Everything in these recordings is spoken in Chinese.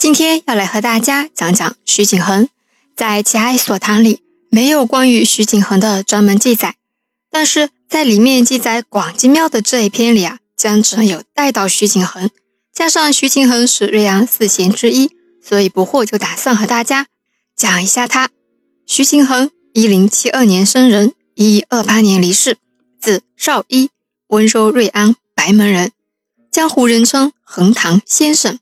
今天要来和大家讲讲徐景恒。在《奇爱所谈》里没有关于徐景恒的专门记载，但是在里面记载广济庙的这一篇里啊，将只有带到徐景恒。加上徐景恒是瑞阳四贤之一，所以不惑就打算和大家讲一下他。徐景恒，一零七二年生人，一一二八年离世，字少一，温州瑞安白门人，江湖人称横塘先生。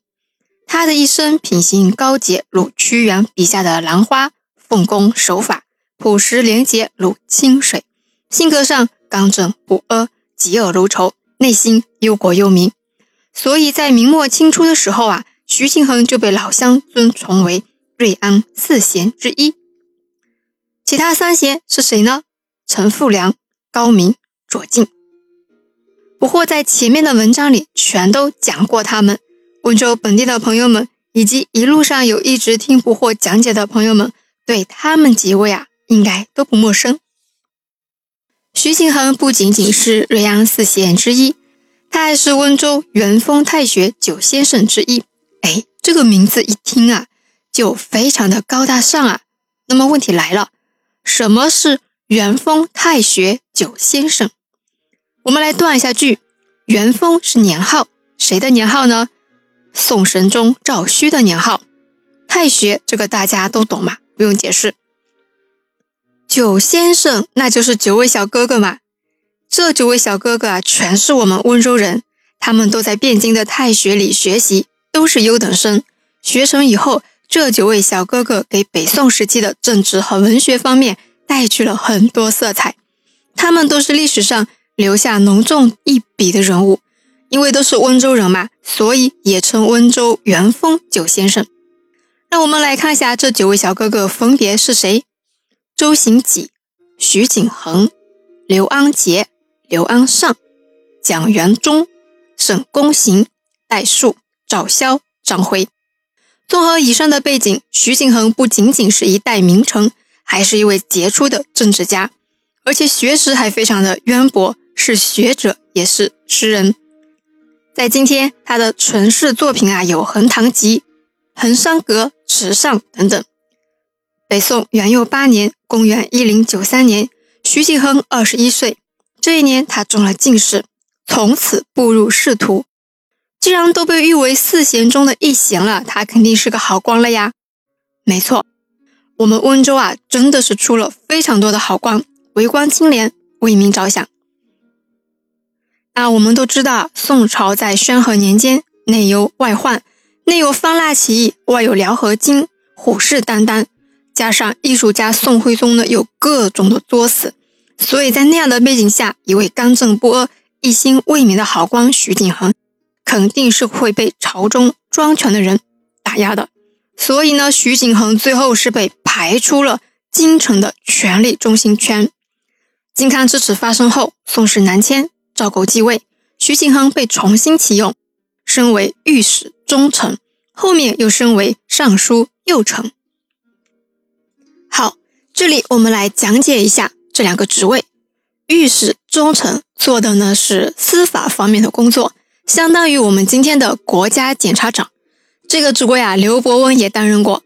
他的一生品行高洁，如屈原笔下的兰花；奉公守法，朴实廉洁，如清水。性格上刚正不阿，嫉恶如仇，内心忧国忧民。所以在明末清初的时候啊，徐庆恒就被老乡尊崇为瑞安四贤之一。其他三贤是谁呢？陈复良、高明、左敬。不过在前面的文章里全都讲过他们。温州本地的朋友们，以及一路上有一直听不惑讲解的朋友们，对他们几位啊，应该都不陌生。徐景恒不仅仅是瑞安四贤之一，他还是温州元丰太学九先生之一。哎，这个名字一听啊，就非常的高大上啊。那么问题来了，什么是元丰太学九先生？我们来断一下句，元丰是年号，谁的年号呢？宋神宗赵顼的年号，太学这个大家都懂嘛，不用解释。九先生那就是九位小哥哥嘛，这九位小哥哥啊，全是我们温州人，他们都在汴京的太学里学习，都是优等生。学成以后，这九位小哥哥给北宋时期的政治和文学方面带去了很多色彩，他们都是历史上留下浓重一笔的人物。因为都是温州人嘛，所以也称温州元丰九先生。让我们来看一下这九位小哥哥分别是谁：周行己、徐景恒、刘安杰、刘安尚、蒋元忠、沈公行、戴树、赵萧、张辉。综合以上的背景，徐景恒不仅仅是一代名臣，还是一位杰出的政治家，而且学识还非常的渊博，是学者也是诗人。在今天，他的传世作品啊有《横塘集》《横山阁》《池上》等等。北宋元佑八年（公元一零九三年），徐景恒二十一岁。这一年，他中了进士，从此步入仕途。既然都被誉为四贤中的一贤了，他肯定是个好官了呀。没错，我们温州啊，真的是出了非常多的好官，为官清廉，为民着想。那我们都知道，宋朝在宣和年间，内忧外患，内有方腊起义，外有辽和金，虎视眈眈。加上艺术家宋徽宗呢，有各种的作死，所以在那样的背景下，一位刚正不阿、一心为民的好官徐景恒，肯定是会被朝中专权的人打压的。所以呢，徐景恒最后是被排出了京城的权力中心圈。靖康之耻发生后，宋室南迁。赵构继位，徐景亨被重新启用，升为御史中丞，后面又升为尚书右丞。好，这里我们来讲解一下这两个职位。御史中丞做的呢是司法方面的工作，相当于我们今天的国家检察长。这个职位啊，刘伯温也担任过。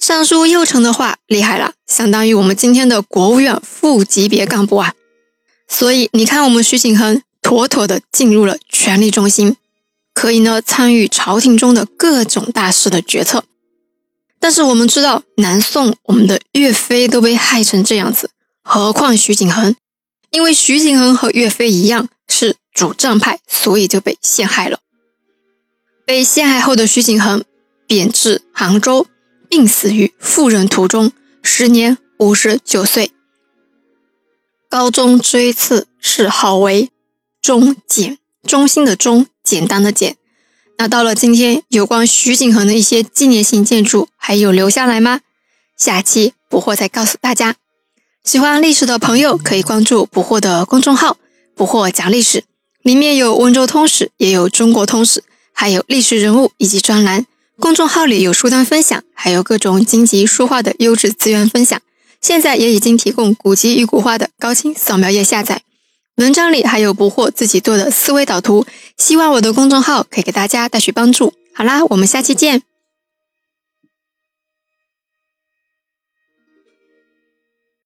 尚书右丞的话厉害了，相当于我们今天的国务院副级别干部啊。所以你看，我们徐景恒。妥妥的进入了权力中心，可以呢参与朝廷中的各种大事的决策。但是我们知道，南宋我们的岳飞都被害成这样子，何况徐景恒？因为徐景恒和岳飞一样是主战派，所以就被陷害了。被陷害后的徐景恒贬至杭州，病死于赴任途中，时年五十九岁。高宗追赐谥号为。中简，中心的中，简单的简。那到了今天，有关徐景恒的一些纪念性建筑还有留下来吗？下期捕获再告诉大家。喜欢历史的朋友可以关注捕获的公众号“捕获讲历史”，里面有温州通史，也有中国通史，还有历史人物以及专栏。公众号里有书单分享，还有各种经籍书画的优质资源分享。现在也已经提供古籍与古画的高清扫描页下载。文章里还有不惑自己做的思维导图，希望我的公众号可以给大家带去帮助。好啦，我们下期见。